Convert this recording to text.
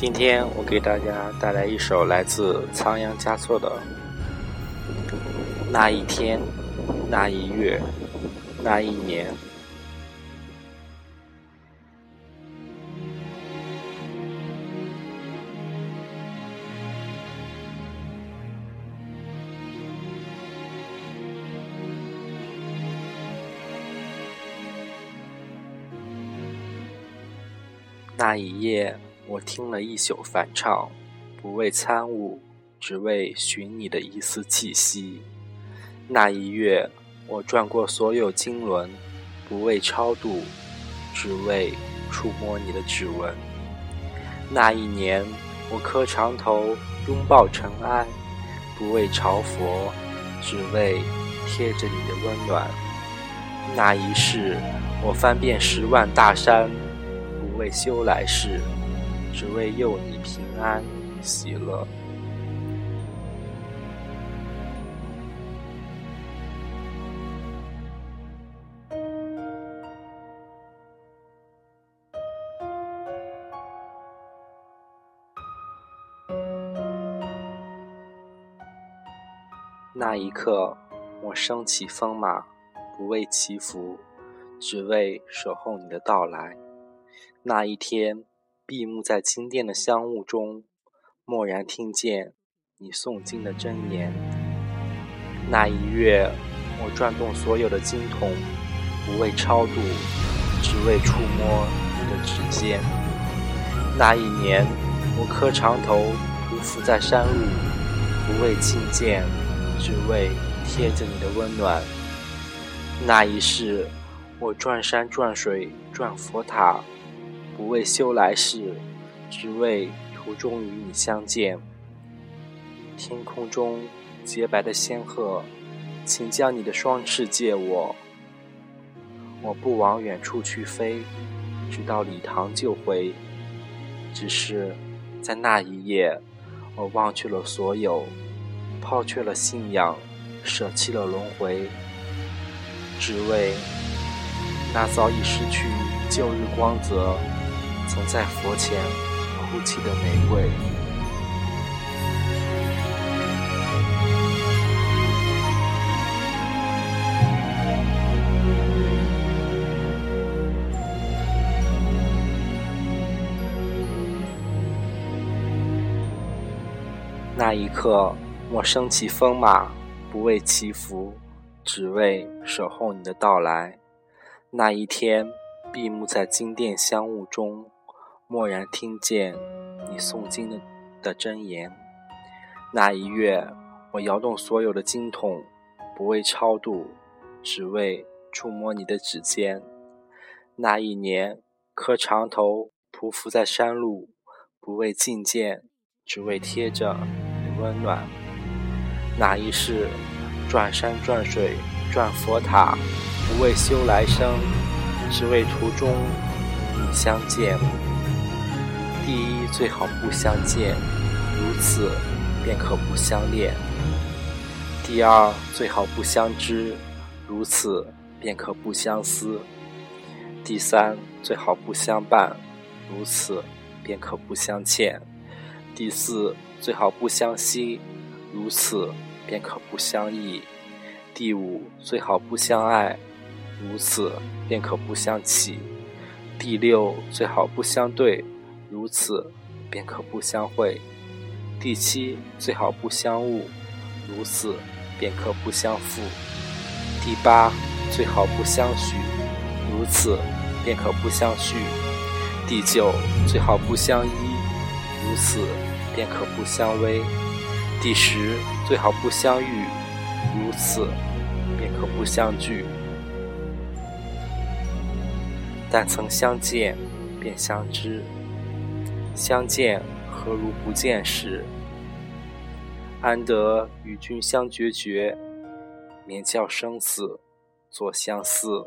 今天我给大家带来一首来自仓央嘉措的《那一天，那一月，那一年》。那一夜。我听了一宿梵唱，不为参悟，只为寻你的一丝气息。那一月，我转过所有经轮，不为超度，只为触摸你的指纹。那一年，我磕长头，拥抱尘埃，不为朝佛，只为贴着你的温暖。那一世，我翻遍十万大山，不为修来世。只为佑你平安喜乐。那一刻，我升起风马，不为祈福，只为守候你的到来。那一天。闭目在金殿的香雾中，蓦然听见你诵经的真言。那一月，我转动所有的经筒，不为超度，只为触摸你的指尖。那一年，我磕长头，匍匐在山路，不为觐见，只为贴着你的温暖。那一世，我转山转水转佛塔。不为修来世，只为途中与你相见。天空中洁白的仙鹤，请将你的双翅借我。我不往远处去飞，直到礼堂就回。只是在那一夜，我忘却了所有，抛却了信仰，舍弃了轮回，只为那早已失去旧日光泽。曾在佛前哭泣的玫瑰。那一刻，我升起风马，不为祈福，只为守候你的到来。那一天，闭目在金殿香雾中。蓦然听见你诵经的的真言，那一月，我摇动所有的经筒，不为超度，只为触摸你的指尖。那一年，磕长头，匍匐在山路，不为觐见，只为贴着你温暖。那一世，转山转水转佛塔，不为修来生，只为途中与你相见。第一，最好不相见，如此便可不相恋；第二，最好不相知，如此便可不相思；第三，最好不相伴，如此便可不相欠；第四，最好不相惜，如此便可不相忆；第五，最好不相爱，如此便可不相弃；第六，最好不相对。如此，便可不相会。第七，最好不相误；如此，便可不相负。第八，最好不相许；如此，便可不相续。第九，最好不相依；如此，便可不相偎。第十，最好不相遇；如此，便可不相聚。但曾相见，便相知。相见何如不见时？安得与君相决绝，免教生死作相思。